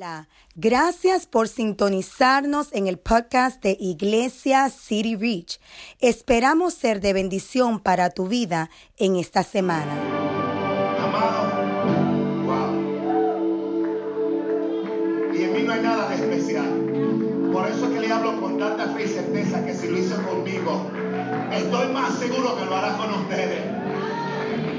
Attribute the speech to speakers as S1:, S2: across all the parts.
S1: Hola, gracias por sintonizarnos en el podcast de Iglesia City Reach. Esperamos ser de bendición para tu vida en esta semana.
S2: Amado, wow. Y en mí no hay nada de especial. Por eso es que le hablo con tanta fe y certeza que si lo hizo conmigo, estoy más seguro que lo hará con ustedes.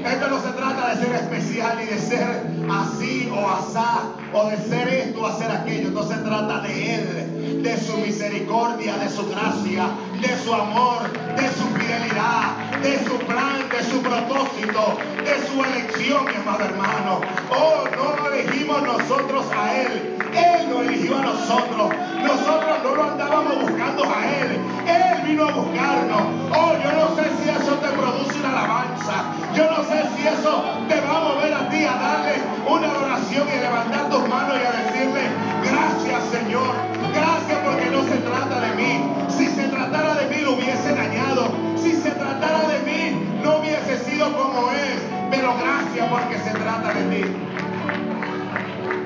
S2: Esto no se trata de ser especial ni de ser así o asá o de ser esto o hacer aquello. No se trata de Él, de su misericordia, de su gracia, de su amor, de su fidelidad, de su plan, de su propósito, de su elección, mi hermano. Oh, no lo elegimos nosotros a Él. Él lo eligió a nosotros. Nosotros no lo andábamos buscando a Él. Él vino a buscarnos. Oh, yo no sé si eso te produce una alabanza. Yo no sé si eso te va a mover a ti a darle una oración y a levantar tus manos y a decirle, gracias Señor. Gracias porque no se trata de mí. Si se tratara de mí lo hubiese dañado. Si se tratara de mí no hubiese sido como es. Pero gracias porque se trata de ti.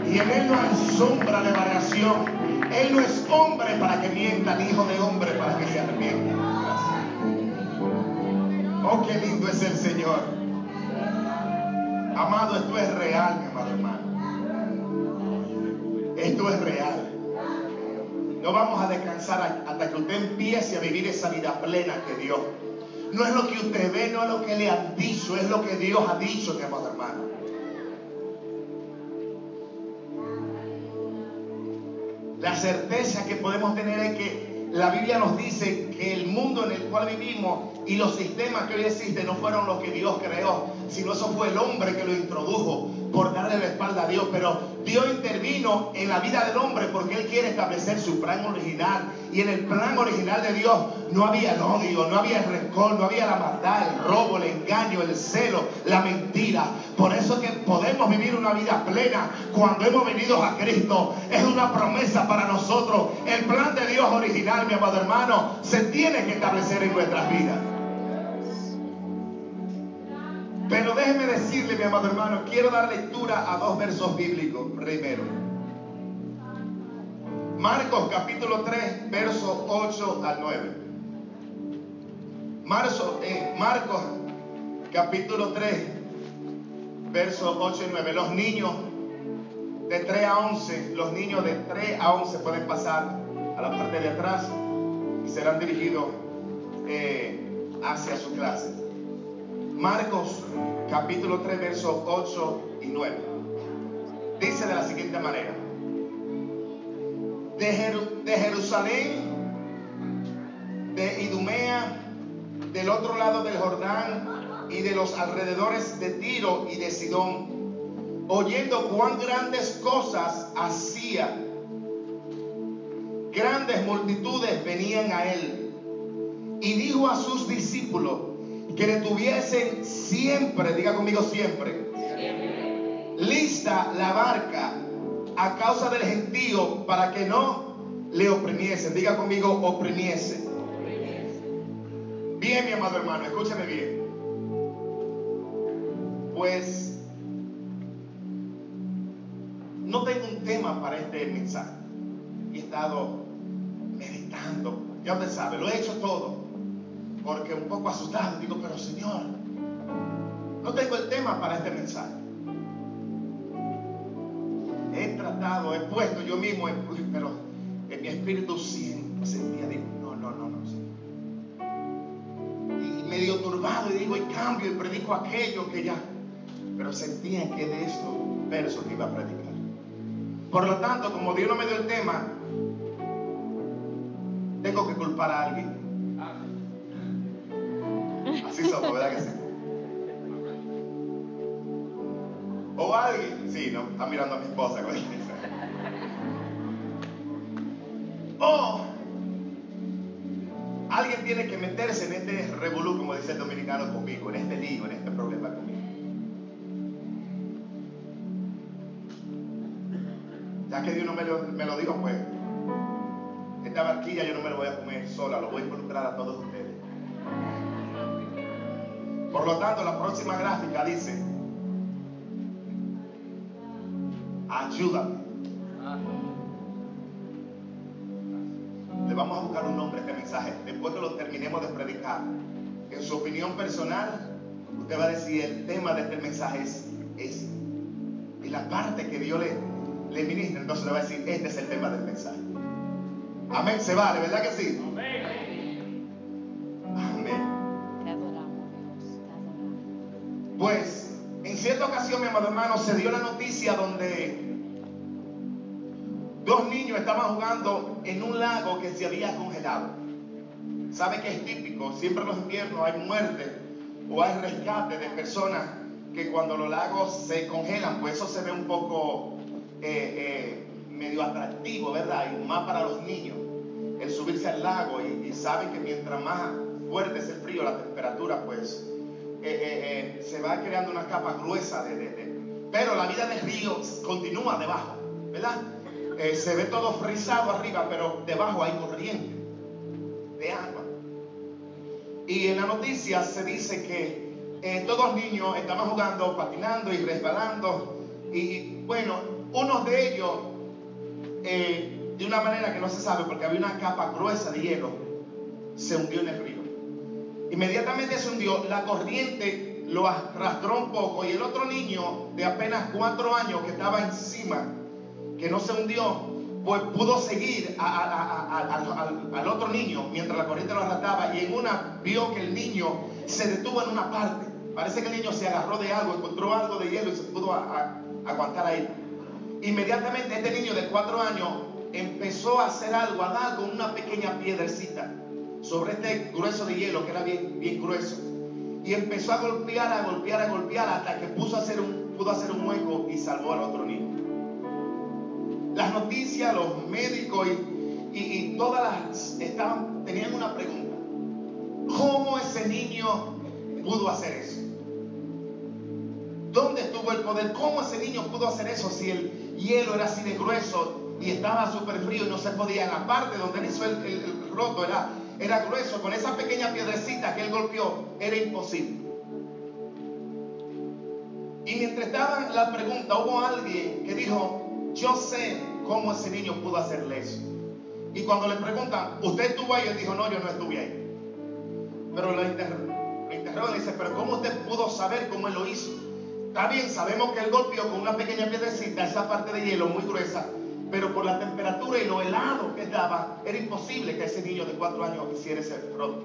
S2: Y en Él no hay sombra de variación. Él no es hombre para que mienta, ni hijo de hombre para que se arrepienta. Oh, qué lindo es el Señor. Amado, esto es real, mi amado hermano. Esto es real. No vamos a descansar hasta que usted empiece a vivir esa vida plena que Dios. No es lo que usted ve, no es lo que le han dicho, es lo que Dios ha dicho, mi amado hermano. La certeza que podemos tener es que la Biblia nos dice que el mundo en el cual vivimos y los sistemas que hoy existen no fueron los que Dios creó, sino eso fue el hombre que lo introdujo por darle la espalda a Dios. Pero Dios intervino en la vida del hombre porque Él quiere establecer su plan original. Y en el plan original de Dios no había el odio, no había el rencor, no había la maldad, el robo, el engaño, el celo, la mentira. Por eso es que podemos vivir una vida plena cuando hemos venido a Cristo. Es una promesa para nosotros. El plan de Dios original, mi amado hermano, se tiene que establecer en nuestras vidas. Pero déjeme decirle, mi amado hermano, quiero dar lectura a dos versos bíblicos primero. Marcos capítulo 3, verso 8 al 9. Marzo, eh, Marcos capítulo 3, verso 8 y 9. Los niños de 3 a 11, los niños de 3 a 11 pueden pasar a la parte de atrás y serán dirigidos eh, hacia su clase. Marcos capítulo 3, versos 8 y 9. Dice de la siguiente manera. De, de Jerusalén, de Idumea, del otro lado del Jordán y de los alrededores de Tiro y de Sidón, oyendo cuán grandes cosas hacía, grandes multitudes venían a él. Y dijo a sus discípulos, que le tuviesen siempre, diga conmigo siempre, lista la barca a causa del gentío para que no le oprimiesen. Diga conmigo, oprimiesen. Bien, mi amado hermano, escúchame bien. Pues no tengo un tema para este mensaje. He estado meditando. Ya usted sabe, lo he hecho todo porque un poco asustado, digo, pero Señor, no tengo el tema para este mensaje. Tratado, he puesto yo mismo, pero en mi espíritu siempre sentía, digo, no, no, no, no. Y medio turbado, y digo, y cambio, y predico aquello que ya, pero sentía que de estos versos que iba a predicar. Por lo tanto, como Dios no me dio el tema, tengo que culpar a alguien. Así somos, ¿verdad que sí? O alguien, sí, no, está mirando a mi esposa. O conmigo, en este lío, en este problema conmigo. Ya que Dios no me lo, dijo, pues, esta barquilla yo no me lo voy a comer sola, lo voy a involucrar a todos ustedes. Por lo tanto, la próxima gráfica dice, ayúdame. Le vamos a buscar un nombre a este mensaje después que lo terminemos de predicar en su opinión personal, usted va a decir, el tema de este mensaje es, es y la parte que Dios le, le ministra, entonces le va a decir, este es el tema del mensaje. Amén, se vale, ¿verdad que sí? Amén. Amén. Te adoramos, Dios, te adoramos. Pues, en cierta ocasión, mi amado hermano, se dio la noticia donde dos niños estaban jugando en un lago que se había congelado. ¿Sabe que es típico? Siempre en los inviernos hay muerte o hay rescate de personas que cuando los lagos se congelan, pues eso se ve un poco eh, eh, medio atractivo, ¿verdad? Y más para los niños, el subirse al lago y, saben que mientras más fuerte es el frío, la temperatura, pues eh, se va creando una capa gruesa de, Pero la vida del río continúa debajo, ¿verdad? se ve todo frisado arriba, pero debajo hay corriente de. Y en la noticia se dice que eh, todos niños estaban jugando, patinando y resbalando. Y bueno, uno de ellos, eh, de una manera que no se sabe, porque había una capa gruesa de hielo, se hundió en el río. Inmediatamente se hundió, la corriente lo arrastró un poco y el otro niño de apenas cuatro años que estaba encima, que no se hundió, pudo seguir al otro niño mientras la corriente lo arrastraba y en una vio que el niño se detuvo en una parte. Parece que el niño se agarró de algo, encontró algo de hielo y se pudo aguantar ahí. Inmediatamente este niño de cuatro años empezó a hacer algo, a dar con una pequeña piedrecita sobre este grueso de hielo que era bien, grueso. Y empezó a golpear, a golpear, a golpear hasta que puso a hacer pudo hacer un hueco y salvó al otro niño. Las noticias, los médicos y, y todas las estaban, tenían una pregunta. ¿Cómo ese niño pudo hacer eso? ¿Dónde estuvo el poder? ¿Cómo ese niño pudo hacer eso si el hielo era así de grueso y estaba súper frío y no se podía? En la parte donde hizo el, el, roto era, era grueso, con esa pequeña piedrecita que él golpeó, era imposible. Y mientras estaba la pregunta, hubo alguien que dijo, yo sé cómo ese niño pudo hacerle eso. Y cuando le preguntan, ¿usted estuvo ahí? Él dijo, no, yo no estuve ahí. Pero lo interrogó, lo y dice, pero ¿cómo usted pudo saber cómo él lo hizo? Está bien, sabemos que él golpeó con una pequeña piedrecita esa parte de hielo muy gruesa, pero por la temperatura y lo helado que estaba, era imposible que ese niño de cuatro años hiciera ese frote.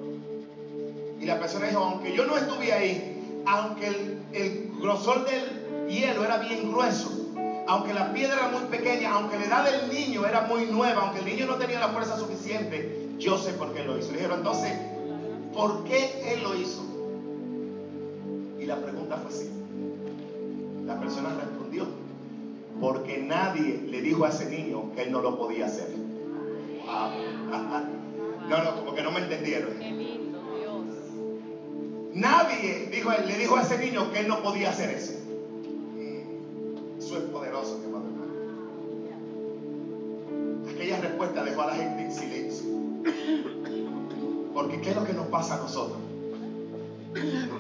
S2: Y la persona dijo, aunque yo no estuve ahí, aunque el grosor del hielo era bien grueso, aunque la piedra era muy pequeña, aunque la edad del niño era muy nueva, aunque el niño no tenía la fuerza suficiente, yo sé por qué lo hizo. Le dijeron, entonces, ¿por qué él lo hizo? Y la pregunta fue así. La persona respondió, porque nadie le dijo a ese niño que él no lo podía hacer. No, no, como que no me entendieron. Nadie dijo, le dijo a ese niño que él no podía hacer eso. Eso pasa a nosotros?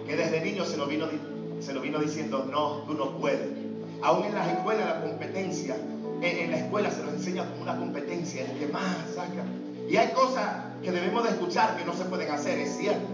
S2: Que desde niño se lo vino se lo vino diciendo, no, tú no puedes. Aún en las escuelas la competencia, en, la escuela se nos enseña como una competencia, el que más saca. Y hay cosas que debemos de escuchar que no se pueden hacer, es cierto.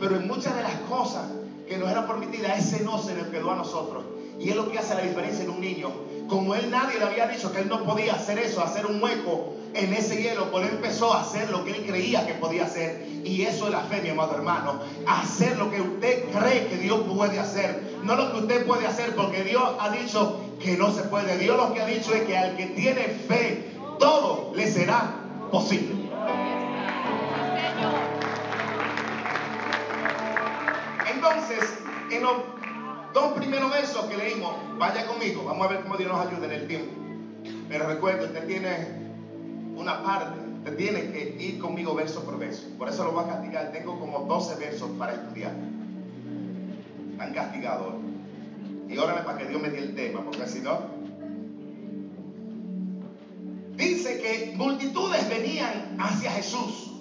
S2: Pero en muchas de las cosas que nos eran permitidas, ese no se le quedó a nosotros. Y es lo que hace la diferencia en un niño. Como él nadie le había dicho que él no podía hacer eso, hacer un hueco en ese hielo, él empezó a hacer lo que él creía que podía hacer. Y eso es la fe, mi amado hermano. Hacer lo que usted cree que Dios puede hacer. No lo que usted puede hacer, porque Dios ha dicho que no se puede. Dios lo que ha dicho es que al que tiene fe, todo le será posible. Entonces, en los dos primeros versos que leímos, vaya conmigo, vamos a ver cómo Dios nos ayuda en el tiempo. Pero recuerde, usted tiene una parte, te tiene que ir conmigo verso por verso. Por eso lo voy a castigar. Tengo como 12 versos para estudiar. Tan castigador. Y órale para que Dios me dé el tema, porque si no. Dice que multitudes venían hacia Jesús.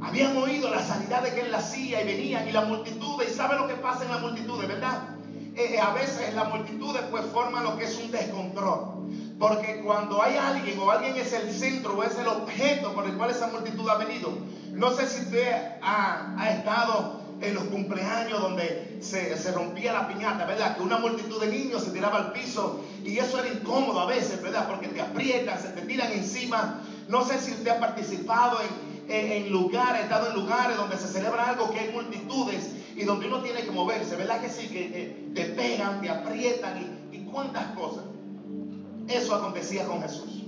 S2: Habían oído la sanidad de que él hacía y venían y la multitud, y sabe lo que pasa en la multitud, ¿verdad? Eh, eh, a veces la multitud pues forma lo que es un descontrol Porque cuando hay alguien o alguien es el centro o es el objeto por el cual esa multitud ha venido, no sé si usted ha, estado en los cumpleaños donde se, rompía la piñata, ¿verdad? Que una multitud de niños se tiraba al piso y eso era incómodo a veces, ¿verdad? Porque te aprietan, se te tiran encima. No sé si usted ha participado en, lugares, ha estado en lugares donde se celebra algo que hay multitudes y donde uno tiene que moverse, ¿verdad que sí? Que te pegan, te aprietan y, y cuántas cosas. Eso acontecía con Jesús.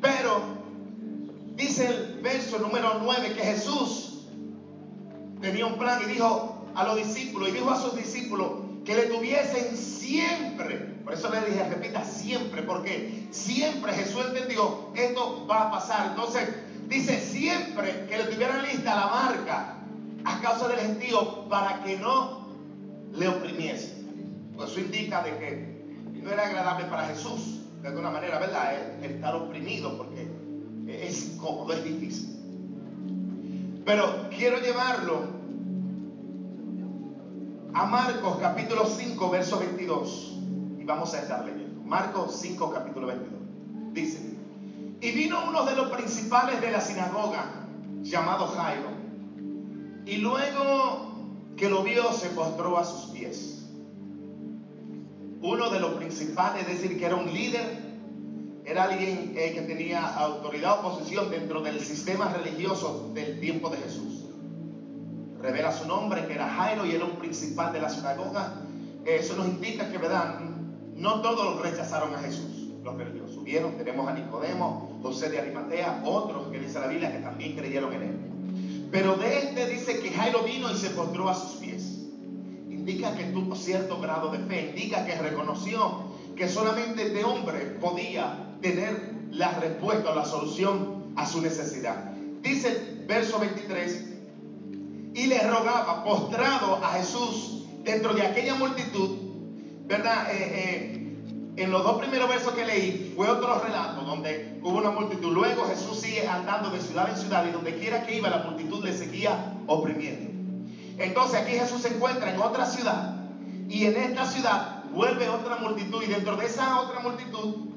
S2: Pero dice el verso número 9 que Jesús tenía un plan y dijo a los discípulos y dijo a sus discípulos que le tuviesen siempre, por eso le dije, repita siempre, porque siempre Jesús entendió, esto va a pasar. Entonces, dice siempre que le tuvieran lista la marca a causa del gentío para que no le oprimiese. Pues eso indica de que no era agradable para Jesús de alguna manera, ¿verdad? El, estar oprimido porque es incómodo, es difícil. Pero quiero llevarlo a Marcos capítulo 5, verso 22. Y vamos a estar leyendo. Marcos 5, capítulo 22. Dice, y vino uno de los principales de la sinagoga, llamado Jairo, y luego que lo vio se postró a sus pies uno de los principales, es decir, que era un líder, era alguien eh, que tenía autoridad o posición dentro del sistema religioso del tiempo de Jesús. Revela su nombre, que era Jairo y era un principal de la sinagoga. Eso nos indica que, ¿verdad? No todos rechazaron a Jesús, los religiosos. Subieron, tenemos a Nicodemo, José de Arimatea, otros que dice la Biblia que también creyeron en él. Pero de este dice que Jairo vino y se postró a sus pies indica que tuvo cierto grado de fe, indica que reconoció que solamente este hombre podía tener la respuesta o la solución a su necesidad. Dice verso 23, y le rogaba, postrado a Jesús dentro de aquella multitud, ¿verdad? Eh, eh, en los dos primeros versos que leí fue otro relato donde hubo una multitud. Luego Jesús sigue andando de ciudad en ciudad y donde quiera que iba la multitud le seguía oprimiendo. Entonces aquí Jesús se encuentra en otra ciudad y en esta ciudad vuelve otra multitud y dentro de esa otra multitud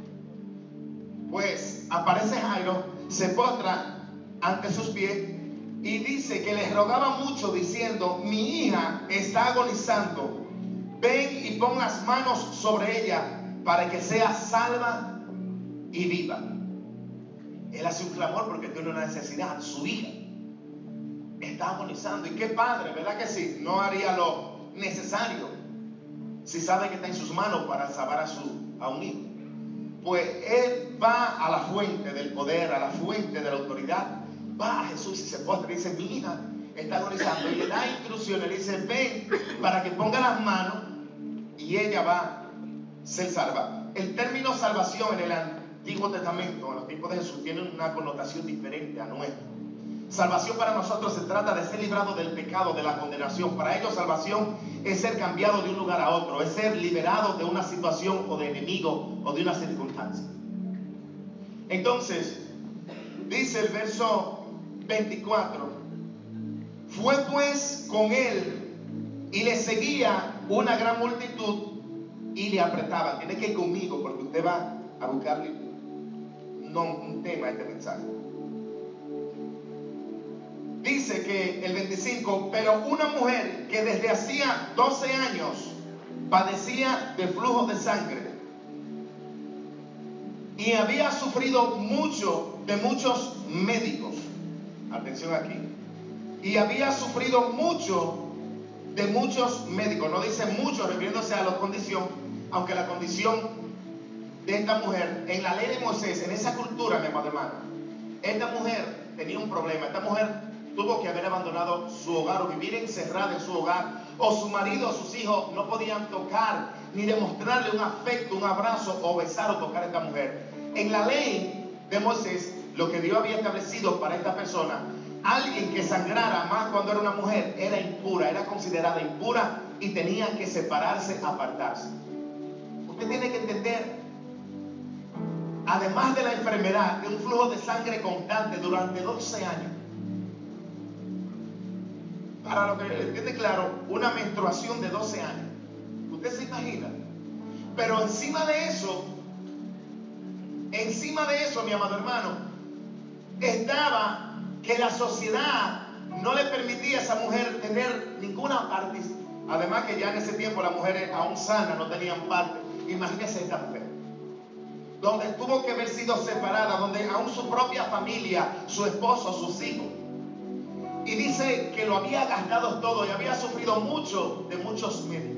S2: pues aparece Jairo, se postra ante sus pies y dice que les rogaba mucho diciendo, mi hija está agonizando, ven y pon las manos sobre ella para que sea salva y viva. Él hace un clamor porque tiene una necesidad, su hija está agonizando. Y qué padre, ¿verdad que sí? No haría lo necesario si sabe que está en sus manos para salvar a, su, a un hijo. Pues él va a la fuente del poder, a la fuente de la autoridad. Va a Jesús y se postra y dice, mi hija está agonizando. Y le da instrucciones, le dice, ven para que ponga las manos y ella va a ser salva. El término salvación en el Antiguo Testamento, en los tiempos de Jesús, tiene una connotación diferente a nuestra. Salvación para nosotros se trata de ser librado del pecado, de la condenación. Para ellos salvación es ser cambiado de un lugar a otro, es ser liberado de una situación o de enemigo o de una circunstancia. Entonces, dice el verso 24, fue pues con él y le seguía una gran multitud y le apretaban. Tiene que ir conmigo porque usted va a buscarle un tema a este mensaje dice que el 25, pero una mujer que desde hacía 12 años padecía de flujo de sangre y había sufrido mucho de muchos médicos, atención aquí, y había sufrido mucho de muchos médicos, no dice mucho refiriéndose a la condición, aunque la condición de esta mujer, en la ley de Moisés, en esa cultura, mi amado hermano, esta mujer tenía un problema, esta mujer tuvo que haber abandonado su hogar o vivir encerrada en su hogar, o su marido o sus hijos no podían tocar ni demostrarle un afecto, un abrazo o besar o tocar a esta mujer. En la ley de Moisés, lo que Dios había establecido para esta persona, alguien que sangrara más cuando era una mujer era impura, era considerada impura y tenía que separarse, apartarse. Usted tiene que entender, además de la enfermedad, de un flujo de sangre constante durante 12 años, para lo que entiende claro, una menstruación de 12 años. Usted se imagina. Pero encima de eso, encima de eso, mi amado hermano, estaba que la sociedad no le permitía a esa mujer tener ninguna parte. Además que ya en ese tiempo las mujeres aún sanas no tenían parte. Imagínese esta mujer. Donde tuvo que haber sido separada, donde aún su propia familia, su esposo, sus hijos. Y dice que lo había gastado todo y había sufrido mucho de muchos médicos.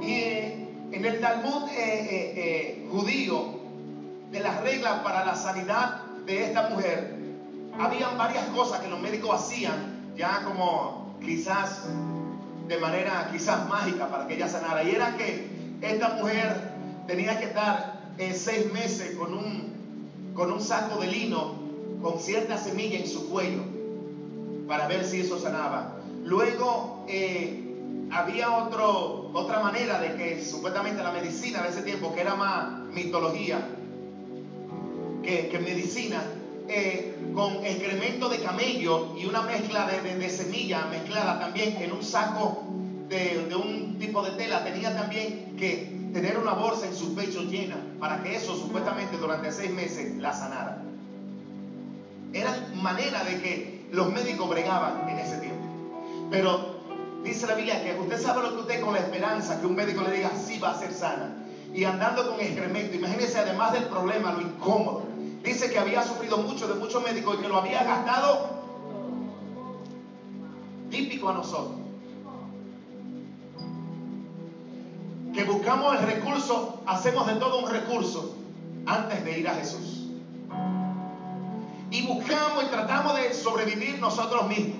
S2: Y eh, en el Talmud eh, eh, judío, de las reglas para la sanidad de esta mujer, habían varias cosas que los médicos hacían, ya como quizás de manera quizás mágica para que ella sanara. Y era que esta mujer tenía que estar seis meses con un, con un saco de lino, con cierta semilla en su cuello, para ver si eso sanaba. Luego eh, había otro, otra manera de que supuestamente la medicina de ese tiempo, que era más mitología que, que medicina, eh, con excremento de camello y una mezcla de, semilla mezclada también en un saco de, de, un tipo de tela. Tenía también que tener una bolsa en su pecho llena para que eso supuestamente durante seis meses la sanara. Era manera de que los médicos bregaban en ese tiempo. Pero dice la Biblia que usted sabe lo que usted con la esperanza que un médico le diga sí va a ser sana. Y andando con excremento, imagínese además del problema, lo incómodo Dice que había sufrido mucho de muchos médicos y que lo había gastado típico a nosotros. Que buscamos el recurso, hacemos de todo un recurso antes de ir a Jesús. Y buscamos y tratamos de sobrevivir nosotros mismos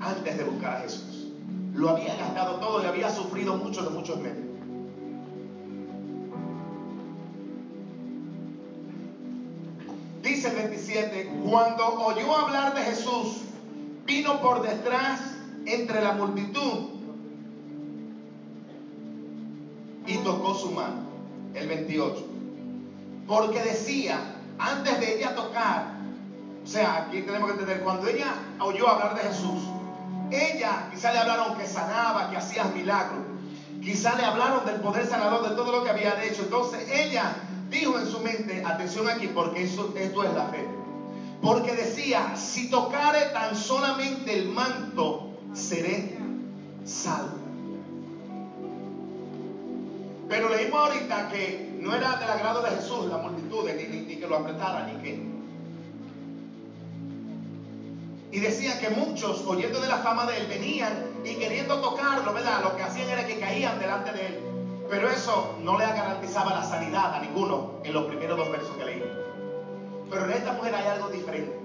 S2: antes de buscar a Jesús. Lo había gastado todo y había sufrido mucho de muchos médicos. Dice el 27, cuando oyó hablar de Jesús, vino por detrás entre la multitud y tocó su mano. El 28. Porque decía, antes de ella tocar, o sea, aquí tenemos que entender, cuando ella oyó hablar de Jesús, ella quizá le hablaron que sanaba, que hacía milagros, quizá le hablaron del poder sanador, de todo lo que había hecho. Entonces ella dijo en su mente, atención aquí, porque eso, esto es la fe. Porque decía, si tocare tan solamente el manto, seré salvo. Pero leímos ahorita que no era del agrado de Jesús la multitud, ni, que lo apretara, ni que... Y decía que muchos, oyendo de la fama de él, venían y queriendo tocarlo, ¿verdad? Lo que hacían era que caían delante de él. Pero eso no le garantizaba la sanidad a ninguno en los primeros dos versos que leí. Pero en esta mujer hay algo diferente.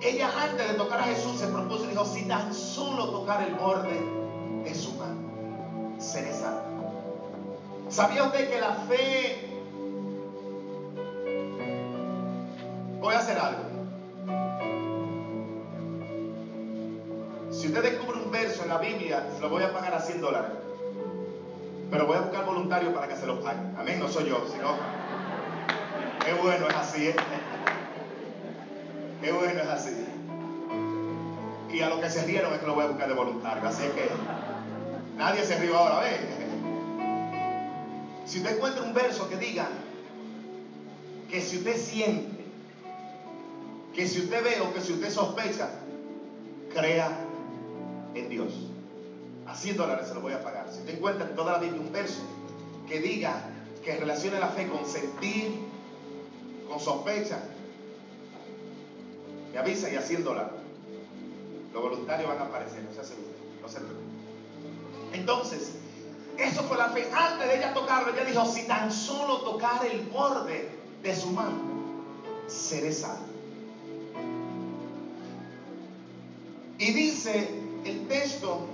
S2: Ella antes de tocar a Jesús se propuso y dijo, si tan solo tocar el borde de su mano, seré salvo. ¿Sabía usted que la fe... Voy a hacer algo. Si usted descubre un verso en la Biblia, se lo voy a pagar a 100 dólares. Pero voy a buscar voluntario para que se lo pague. Amén, no soy yo, sino. Qué bueno es así, ¿eh? Qué bueno es así. Y a los que se rieron es que lo voy a buscar de voluntario. Así que nadie se rió ahora, ¿ve? Si usted encuentra un verso que diga que si usted siente, que si usted ve o que si usted sospecha, crea en Dios. A 100 dólares se lo voy a pagar. Si usted encuentra en toda la Biblia un verso que diga que relacione la fe con sentir, con sospecha, me avisa y a 100 dólares. Los voluntarios van a aparecer, no se no se preocupe. Entonces, eso fue la fe. Antes de ella tocarlo, ella dijo, si tan solo tocar el borde de su mano, seré salvo. Y dice el texto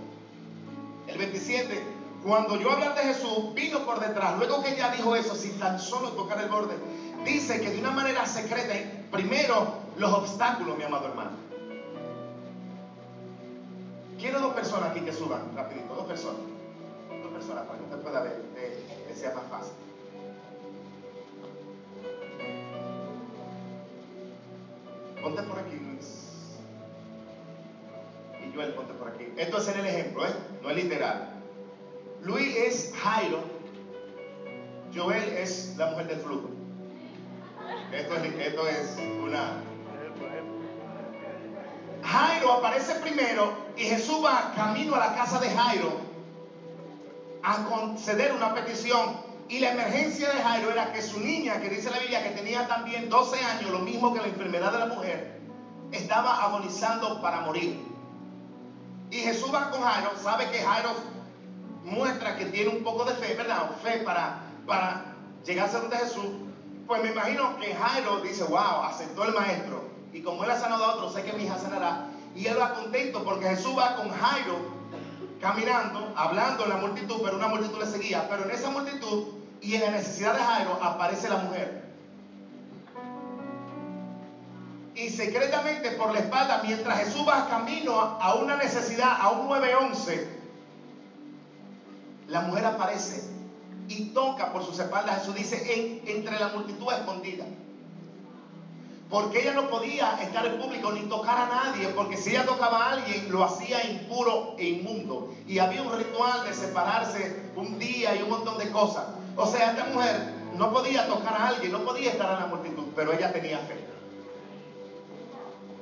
S2: el 27, cuando yo hablar de Jesús, vino por detrás. Luego que ella dijo eso, sin tan solo tocar el borde, dice que de una manera secreta, primero los obstáculos, mi amado hermano. Quiero dos personas aquí que suban, rapidito, dos personas. Dos personas para que usted pueda ver, que sea más fácil. Ponte por aquí, Luis. Y Joel, ponte por aquí. Esto es en el ejemplo, ¿eh? no es literal. Luis es Jairo Joel es la mujer del flujo. Esto es, esto es una... Jairo aparece primero y Jesús va camino a la casa de Jairo a conceder una petición. Y la emergencia de Jairo era que su niña, que dice la Biblia que tenía también 12 años, lo mismo que la enfermedad de la mujer, estaba agonizando para morir. Y Jesús va con Jairo, sabe que Jairo muestra que tiene un poco de fe, ¿verdad? Fe para, para llegar a donde Jesús. Pues me imagino que Jairo dice, wow, aceptó el maestro. Y como él ha sanado a otro, sé que mi hija sanará. Y él va contento porque Jesús va con Jairo caminando, hablando en la multitud, pero una multitud le seguía. Pero en esa multitud y en la necesidad de Jairo aparece la mujer. Y secretamente por la espalda, mientras Jesús va camino a una necesidad, a un 911, la mujer aparece y toca por sus espaldas. Jesús dice, entre la multitud escondida. Porque ella no podía estar en público ni tocar a nadie, porque si ella tocaba a alguien, lo hacía impuro e inmundo. Y había un ritual de separarse un día y un montón de cosas. O sea, esta mujer no podía tocar a alguien, no podía estar en la multitud, pero ella tenía fe.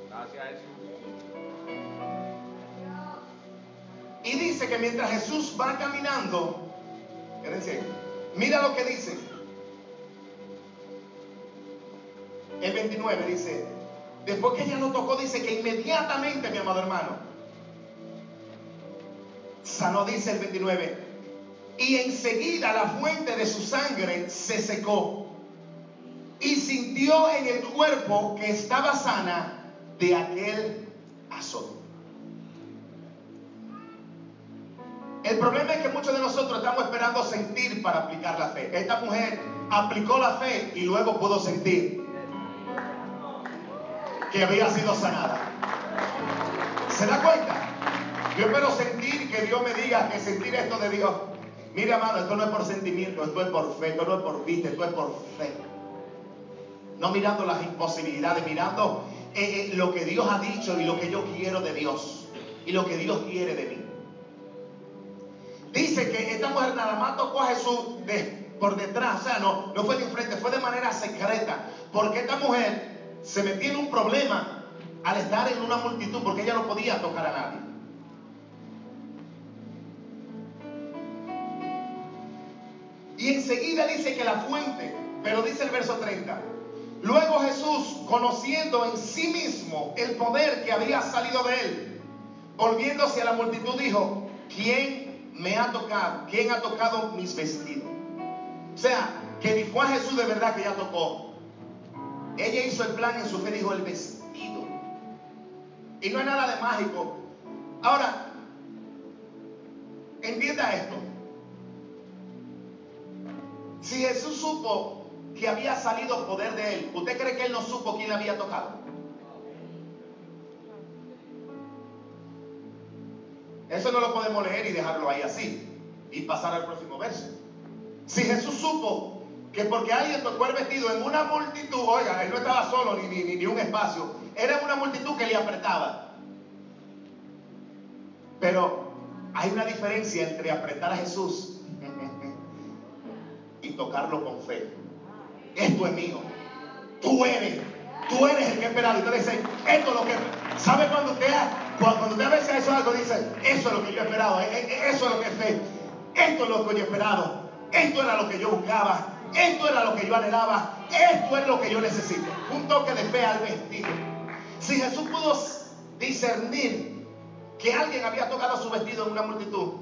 S2: Gracias. Y dice que mientras Jesús va caminando, mira lo que dice. El 29 dice, después que ella lo tocó, dice que inmediatamente, mi amado hermano, sanó, dice el 29, y enseguida la fuente de su sangre se secó y sintió en el cuerpo que estaba sana de aquel azote. El problema es que muchos de nosotros estamos esperando sentir para aplicar la fe. Esta mujer aplicó la fe y luego pudo sentir que había sido sanada. ¿Se da cuenta? Yo espero sentir que Dios me diga que sentir esto de Dios. Mire, amado, esto no es por sentimiento, esto es por fe, esto no es por vista, esto es por fe. No mirando las imposibilidades, mirando eh, eh, lo que Dios ha dicho y lo que yo quiero de Dios y lo que Dios quiere de mí. Dice que esta mujer nada más tocó a Jesús por detrás, o sea, no, no fue de enfrente, fue de manera secreta, porque esta mujer se metió en un problema al estar en una multitud, porque ella no podía tocar a nadie. Y enseguida dice que la fuente, pero dice el verso 30, luego Jesús, conociendo en sí mismo el poder que había salido de él, volviéndose a la multitud, dijo, ¿quién me ha tocado? ¿Quién ha tocado mis vestidos? O sea, que ni fue a Jesús de verdad que ella tocó. Ella hizo el plan en su fe, dijo el vestido. Y no hay nada de mágico. Ahora, entienda esto. Si Jesús supo que había salido poder de él, ¿usted cree que él no supo quién le había tocado? Eso no lo podemos leer y dejarlo ahí así y pasar al próximo verso. Si Jesús supo que porque alguien tocó el vestido en una multitud, oiga, él no estaba solo ni, ni, ni un espacio, era una multitud que le apretaba. Pero hay una diferencia entre apretar a Jesús y tocarlo con fe. Esto es mío. Tú eres. Tú eres el que esperaba. Usted dice, esto es lo que... ¿Sabe cuando usted, cuando usted a veces eso algo dice, eso es lo que yo esperaba, e, e, eso es lo que es fe, esto es lo que yo esperaba, esto era lo que yo buscaba, esto era lo que yo anhelaba, esto es lo que yo necesito. Un toque de fe al vestido. Si Jesús pudo discernir que alguien había tocado su vestido en una multitud,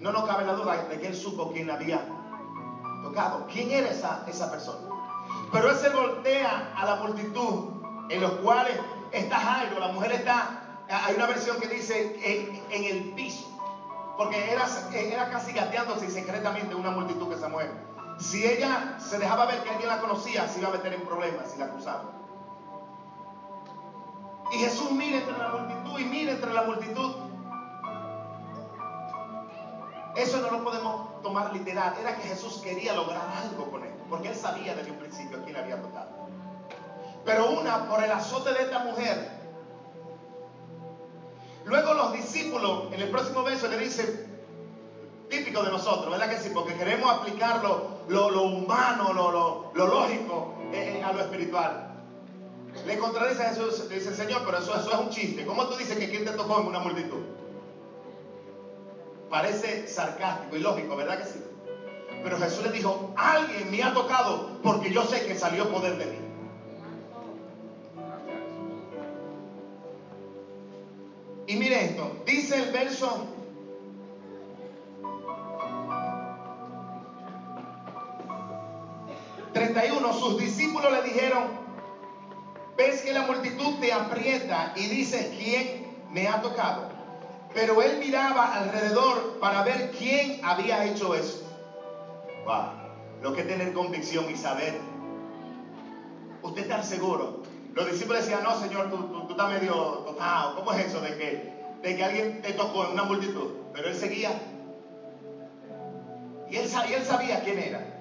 S2: no nos cabe la duda de que él supo quién había tocado. ¿Quién era esa, esa persona? Pero él se voltea a la multitud en los cuales está Jairo, la mujer está, hay una versión que dice en, el piso, porque era, era casi gateándose secretamente una multitud que se mueve. Si ella se dejaba ver que alguien la conocía, se iba a meter en problemas si la acusaba. Y Jesús mira entre la multitud y mira entre la multitud eso no lo podemos tomar literal. Era que Jesús quería lograr algo con él. Porque él sabía desde un principio a quién había tocado. Pero una, por el azote de esta mujer. Luego los discípulos, en el próximo verso, le dicen, típico de nosotros, ¿verdad que sí? Porque queremos aplicarlo lo, humano, lo, lógico eh, eh, a lo espiritual. Le contradice a Jesús, dice, Señor, pero eso, eso es un chiste. ¿Cómo tú dices que quién te tocó en una multitud? Parece sarcástico y lógico, ¿verdad que sí? Pero Jesús le dijo, alguien me ha tocado porque yo sé que salió poder de mí. Y mire esto, dice el verso sus discípulos le dijeron, ves que la multitud te aprieta y dices, ¿quién me ha tocado? Pero él miraba alrededor para ver quién había hecho eso. Lo que tener convicción y saber. Usted está seguro. Los discípulos decían, no, Señor, tú, estás medio tocado. ¿Cómo es eso de que, de que alguien te tocó en una multitud? Pero él seguía. Y él, y él sabía quién era.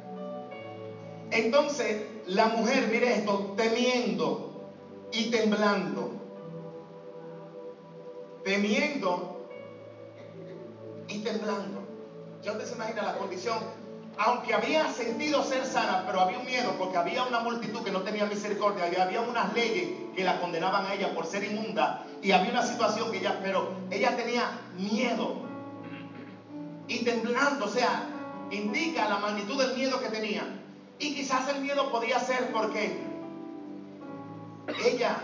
S2: Entonces, la mujer, mire esto, temiendo y temblando. Temiendo y temblando. Ya usted se imagina la condición. Aunque había sentido ser sana, pero había un miedo porque había una multitud que no tenía misericordia, había, unas leyes que la condenaban a ella por ser inmunda y había una situación que ella, pero ella tenía miedo y temblando, o sea, indica la magnitud del miedo que tenía. Y quizás el miedo podía ser porque ella,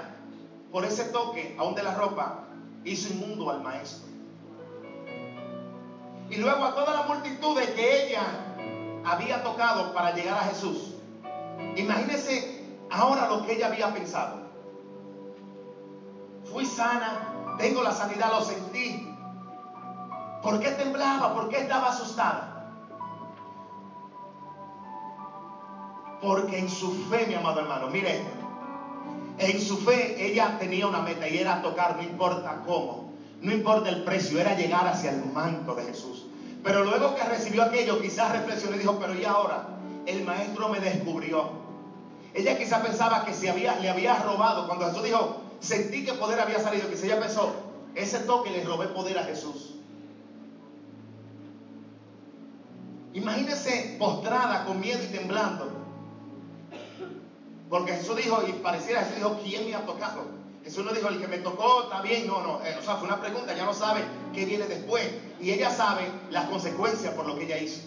S2: por ese toque aún de la ropa, hizo inmundo al maestro. Y luego a toda la multitud de que ella había tocado para llegar a Jesús. Imagínese ahora lo que ella había pensado. Fui sana, tengo la sanidad, lo sentí. ¿Por qué temblaba? ¿Por qué estaba asustada? Porque en su fe, mi amado hermano, mire, en su fe ella tenía una meta y era tocar, no importa cómo, no importa el precio, era llegar hacia el manto de Jesús. Pero luego que recibió aquello, quizás reflexionó y dijo, pero ¿y ahora? El maestro me descubrió. Ella quizás pensaba que se le había robado. Cuando Jesús dijo, sentí que poder había salido, quizás ella pensó, ese toque le robé poder a Jesús. Imagínese postrada con miedo y temblando. Porque Jesús dijo, y pareciera Jesús dijo, ¿quién me ha tocado? Jesús no dijo, el que me tocó está bien, no, no. Eh, o sea, fue una pregunta, ya no sabe qué viene después. Y ella sabe las consecuencias por lo que ella hizo.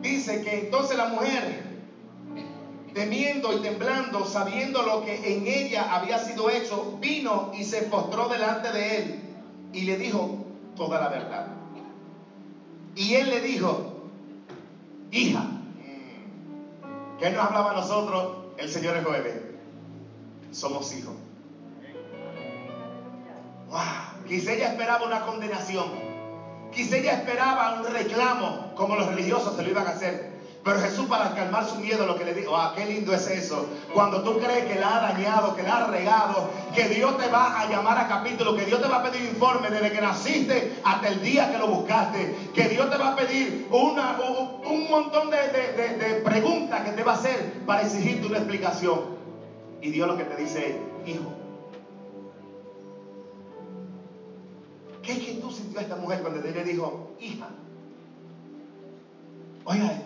S2: Dice que entonces la mujer, temiendo y temblando, sabiendo lo que en ella había sido hecho, vino y se postró delante de él y le dijo toda la verdad. Y él le dijo, hija. ¿Qué nos hablaba a nosotros el Señor el jueves? Somos hijos. Wow. Quizá ella esperaba una condenación. Quizá ella esperaba un reclamo como los religiosos se lo iban a hacer. Pero Jesús para calmar su miedo lo que le dijo, ah, qué lindo es eso. Cuando tú crees que la ha dañado, que la ha regado, que Dios te va a llamar a capítulo, que Dios te va a pedir informe desde que naciste hasta el día que lo buscaste, que Dios te va a pedir una, un, montón de, de preguntas que te va a hacer para exigirte una explicación. Y Dios lo que te dice es, hijo, ¿qué tú sintió esta mujer cuando te le dijo, hija? Oiga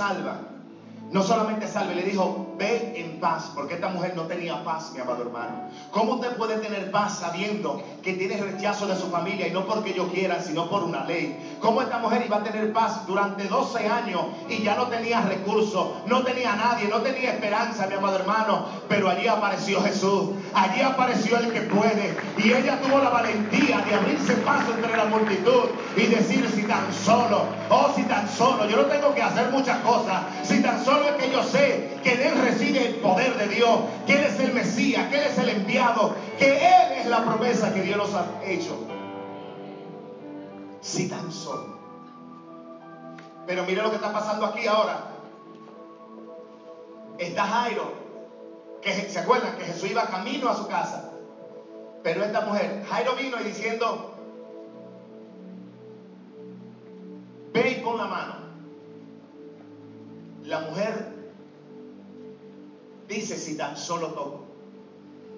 S2: salva. No solamente salve, le dijo, ve en paz, porque esta mujer no tenía paz, mi amado hermano. ¿Cómo usted puede tener paz sabiendo que tiene rechazo de su familia y no porque yo quiera, sino por una ley? ¿Cómo esta mujer iba a tener paz durante 12 años y ya no tenía recursos, no tenía nadie, no tenía esperanza, mi amado hermano? Pero allí apareció Jesús, allí apareció el que puede y ella tuvo la valentía de abrirse paso entre la multitud y decir si tan solo, oh si tan solo, yo no tengo que hacer muchas cosas, si tan solo es que yo sé que en Él reside el poder de Dios, que Él es el Mesías, que Él es el enviado, que Él es la promesa que Dios nos ha hecho. Si tan solo. Pero mire lo que está pasando aquí ahora. Está Jairo, que se acuerdan que Jesús iba camino a su casa. Pero esta mujer, Jairo vino y diciendo, ve con la mano. La mujer dice si tan solo toco.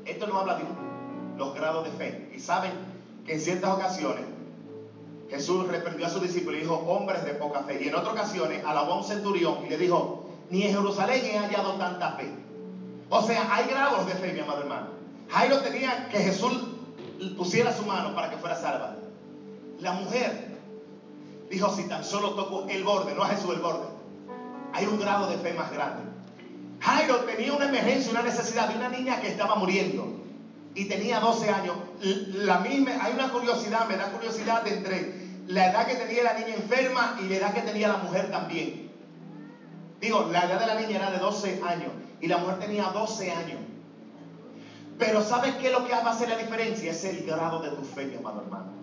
S2: Esto no habla de los grados de fe. Y saben que en ciertas ocasiones Jesús reprendió a sus discípulos y dijo, hombres de poca fe. Y en otras ocasiones alabó a un centurión y le dijo, ni en Jerusalén he hallado tanta fe. O sea, hay grados de fe, mi amado hermano. Jairo tenía que Jesús pusiera su mano para que fuera salva. La mujer dijo, si tan solo toco el borde, no a Jesús el borde, hay un grado de fe más grande. Jairo tenía una emergencia, una necesidad de una niña que estaba muriendo y tenía 12 años. La hay una curiosidad, me da curiosidad entre la edad que tenía la niña enferma y la edad que tenía la mujer también. Digo, la edad de la niña era de 12 años y la mujer tenía 12 años. Pero ¿sabes qué es lo que va a hacer la diferencia? Es el grado de tu fe, mi amado hermano.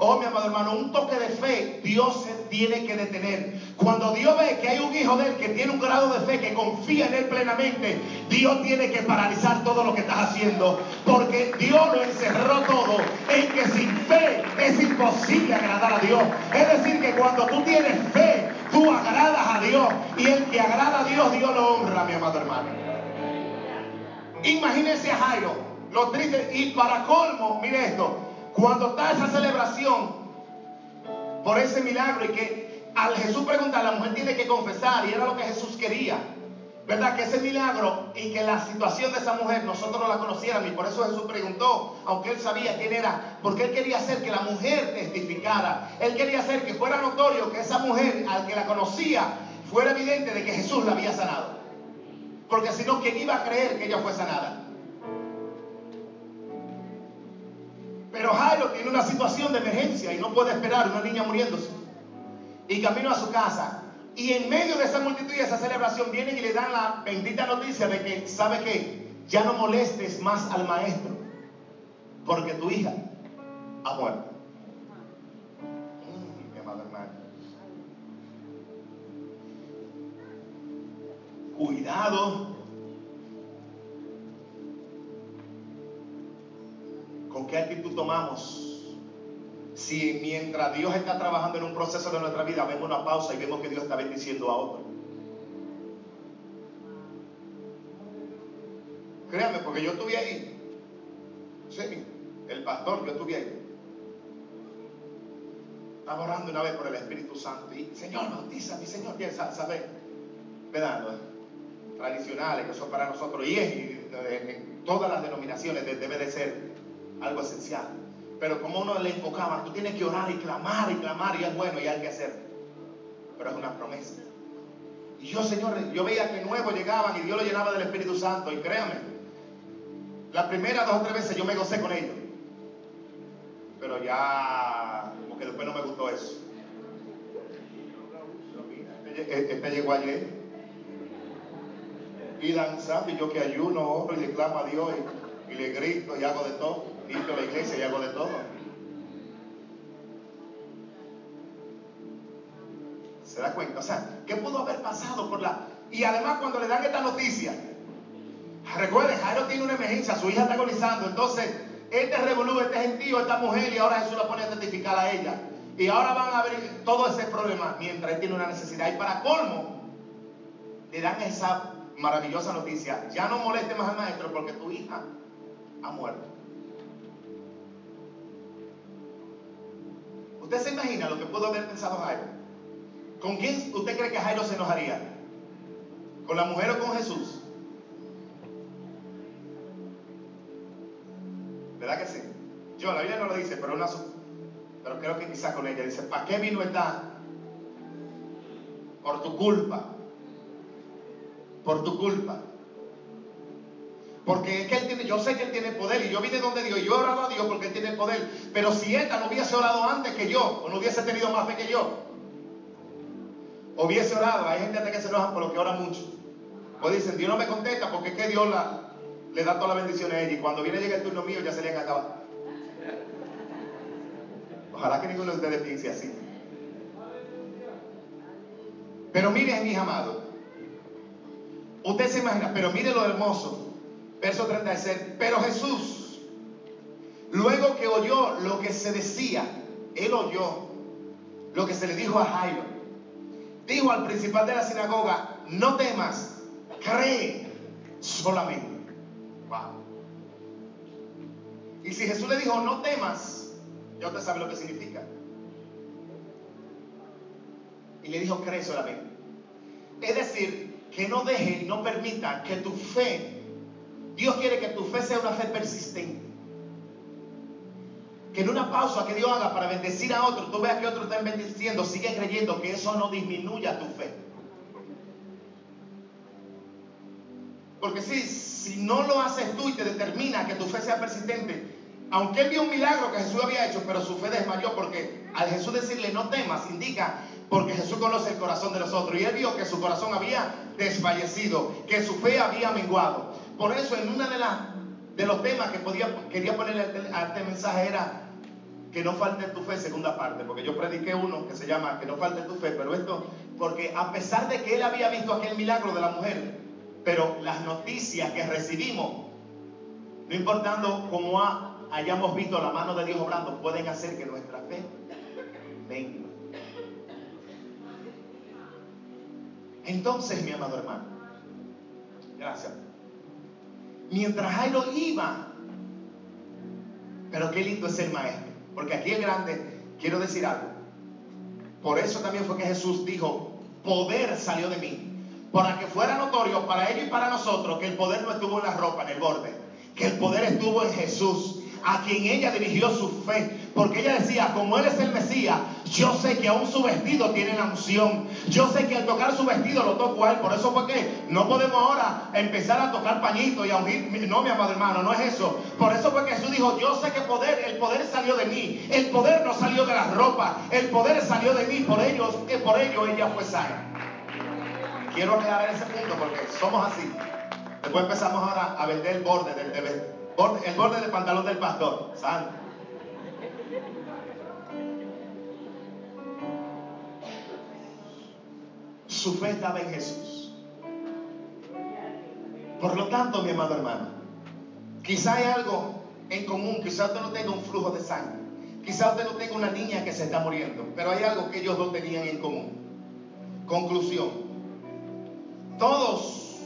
S2: Oh, mi amado hermano, un toque de fe Dios se tiene que detener. Cuando Dios ve que hay un hijo de él que tiene un grado de fe, que confía en él plenamente, Dios tiene que paralizar todo lo que estás haciendo. Porque Dios lo encerró todo en que sin fe es imposible agradar a Dios. Es decir, que cuando tú tienes fe, tú agradas a Dios. Y el que agrada a Dios, Dios lo honra, mi amado hermano. Imagínense a Jairo, lo triste. Y para colmo, mire esto. Cuando está esa celebración por ese milagro y que al Jesús preguntar, la mujer tiene que confesar y era lo que Jesús quería. ¿Verdad? Que ese milagro y que la situación de esa mujer nosotros no la conociéramos y por eso Jesús preguntó, aunque él sabía quién era, porque él quería hacer que la mujer testificara. Él quería hacer que fuera notorio que esa mujer, al que la conocía, fuera evidente de que Jesús la había sanado. Porque si no, ¿quién iba a creer que ella fue sanada? Pero Jairo tiene una situación de emergencia y no puede esperar una niña muriéndose. Y camino a su casa. Y en medio de esa multitud y esa celebración vienen y le dan la bendita noticia de que, ¿sabe qué? Ya no molestes más al maestro. Porque tu hija ha muerto. Amado hermano. Cuidado ¿Con qué actitud tomamos? Si mientras Dios está trabajando en un proceso de nuestra vida, vemos una pausa y vemos que Dios está bendiciendo a otro. Créanme, porque yo estuve ahí. Sí, el pastor, yo estuve ahí. Estaba orando una vez por el Espíritu Santo y, Señor, bautiza mi Señor, bien, ¿sabe? ¿Verdad? Tradicionales, que son para nosotros, y es, en todas las denominaciones debe de ser algo esencial. Pero como uno le enfocaba, tú tienes que orar y clamar y clamar y es bueno y hay que hacer. Pero es una promesa. Y yo, Señor, yo veía que nuevos llegaban y Dios lo llenaba del Espíritu Santo. Y créame, las primeras dos o tres veces yo me gocé con ellos. Pero ya, como que después no me gustó eso. Este, este llegó ayer y danzando y yo que ayuno, oro y le clamo a Dios y le grito y hago de todo limpio la iglesia y hago de todo. ¿Se da cuenta? O sea, ¿qué pudo haber pasado por la... Y además cuando le dan esta noticia, recuerden, Jairo tiene una emergencia, su hija está agonizando, entonces este revolú, este gentío, esta mujer, y ahora Jesús la pone a testificar a ella. Y ahora van a ver todo ese problema mientras él tiene una necesidad. Y para colmo, le dan esa maravillosa noticia. Ya no moleste más al maestro porque tu hija ha muerto. ¿Usted se imagina lo que pudo haber pensado Jairo? ¿Con quién usted cree que Jairo se enojaría? ¿Con la mujer o con Jesús? ¿Verdad que sí? Yo, la Biblia no lo dice, pero, creo que quizá con ella. Dice, ¿para qué vino esta? Por tu culpa. Por tu culpa. Porque es que él tiene, yo sé que él tiene poder y yo vine donde Dios, y yo he orado a Dios porque él tiene poder. Pero si esta no hubiese orado antes que yo, o no hubiese tenido más fe que yo, hubiese orado. Hay gente que se enoja por lo que ora mucho. O dicen, Dios no me contesta porque es que Dios le da toda la bendición a ella. Y cuando viene llega el turno mío ya se le han acabado. Ojalá que ninguno de ustedes piense así. Pero miren, mis amados. Usted se imagina, pero mire lo hermoso Verso 36. Pero Jesús, luego que oyó lo que se decía, él oyó lo que se le dijo a Jairo. Dijo al principal de la sinagoga, no temas, cree solamente. Wow. Y si Jesús le dijo, no temas, ya usted sabe lo que significa. Y le dijo, cree solamente. Es decir, que no deje y no permita que tu fe, Dios quiere que tu fe sea una fe persistente. Que en una pausa que Dios haga para bendecir a otro, tú veas que otros están bendiciendo, sigue creyendo que eso no disminuya tu fe. Porque si, si no lo haces tú y te determina que tu fe sea persistente, aunque él vio un milagro que Jesús había hecho, pero su fe desmayó porque al Jesús decirle no temas, indica porque Jesús conoce el corazón de nosotros y él vio que su corazón había desfallecido, que su fe había menguado. Por eso en una de de los temas que podía, quería ponerle a este mensaje era que no falte tu fe, segunda parte, porque yo prediqué uno que se llama que no falte tu fe, pero esto, porque a pesar de que él había visto aquel milagro de la mujer, pero las noticias que recibimos, no importando cómo hayamos visto la mano de Dios obrando, pueden hacer que nuestra fe venga. Entonces, mi amado hermano, gracias. Mientras Jairo iba, pero qué lindo es el maestro, porque aquí es grande, quiero decir algo. Por eso también fue que Jesús dijo, poder salió de mí, para que fuera notorio para ellos y para nosotros que el poder no estuvo en la ropa, en el borde, que el poder estuvo en Jesús a quien ella dirigió su fe. Porque ella decía, como Él es el Mesías, yo sé que aún su vestido tiene la unción. Yo sé que al tocar su vestido lo toco a Él. Por eso fue que no podemos ahora empezar a tocar pañitos y a ungir. No, mi amado hermano, no es eso. Por eso fue que Jesús dijo, yo sé que poder, el poder salió de mí. El poder no salió de la ropa. El poder salió de mí. Por ellos, por ello ella fue sana. Quiero aclarar ese punto porque somos así. Después empezamos ahora a vender el borde del, del, el borde del pantalón del pastor. Santo. Su fe estaba en Jesús. Por lo tanto, mi amado hermano, quizá hay algo en común, quizá usted no tenga un flujo de sangre, quizá usted no tenga una niña que se está muriendo, pero hay algo que ellos dos tenían en común. Conclusión. Todos,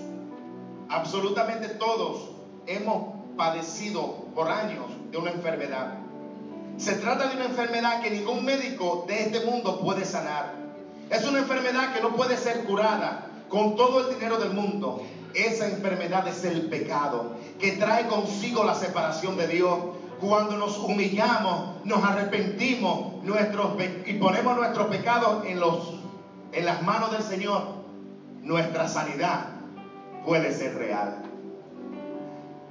S2: absolutamente todos, hemos padecido por años de una enfermedad. Se trata de una enfermedad que ningún médico de este mundo puede sanar. Es una enfermedad que no puede ser curada con todo el dinero del mundo. Esa enfermedad es el pecado, que trae consigo la separación de Dios. Cuando nos humillamos, nos arrepentimos nuestros, y ponemos nuestros pecados en, los, en las manos del Señor, nuestra sanidad puede ser real.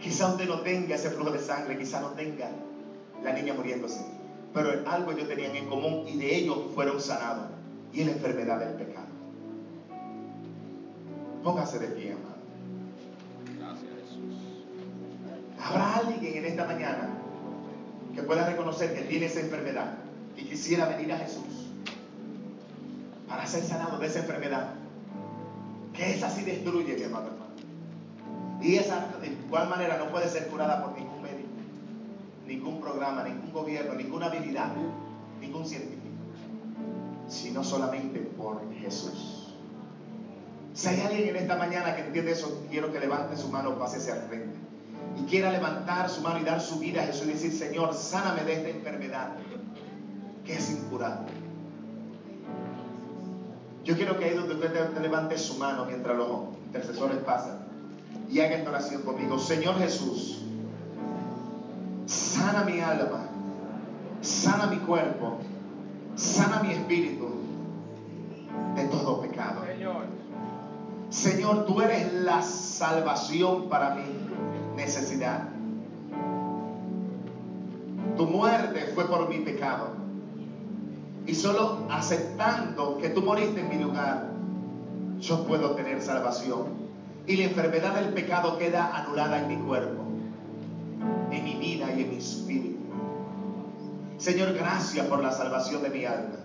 S2: Quizá usted no tenga ese flujo de sangre, quizá no tenga la niña muriéndose. Pero algo ellos tenían en común y de ellos fueron sanados. Y es la enfermedad del pecado. Póngase de pie, amado. Gracias, Jesús. ¿Habrá alguien en esta mañana que pueda reconocer que tiene esa enfermedad y quisiera venir a Jesús para ser sanado de esa enfermedad? Que esa sí destruye, mi amado y esa de igual manera no puede ser curada por ningún médico, ningún programa, ningún gobierno, ninguna habilidad, ningún científico, sino solamente por Jesús. Si hay alguien en esta mañana que entiende eso, quiero que levante su mano, pase hacia el frente. Y quiera levantar su mano y dar su vida a Jesús y decir, Señor, sáname de esta enfermedad que es incurable. Yo quiero que ahí donde usted levante su mano mientras los intercesores pasan y haga esta oración conmigo. Señor Jesús, sana mi alma, sana mi cuerpo, sana mi espíritu de todo pecado. Señor, tú eres la salvación para mi necesidad. Tu muerte fue por mi pecado. Y solo aceptando que tú moriste en mi lugar, yo puedo tener salvación y la enfermedad del pecado queda anulada en mi cuerpo, en mi vida y en mi espíritu. Señor, gracias por la salvación de mi alma.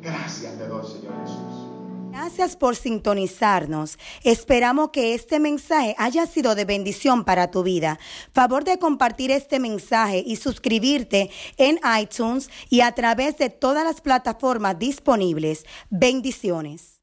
S2: Gracias te doy, Señor Jesús.
S1: Gracias por sintonizarnos. Esperamos que este mensaje haya sido de bendición para tu vida. Favor de compartir este mensaje y suscribirte en iTunes y a través de todas las plataformas disponibles. Bendiciones.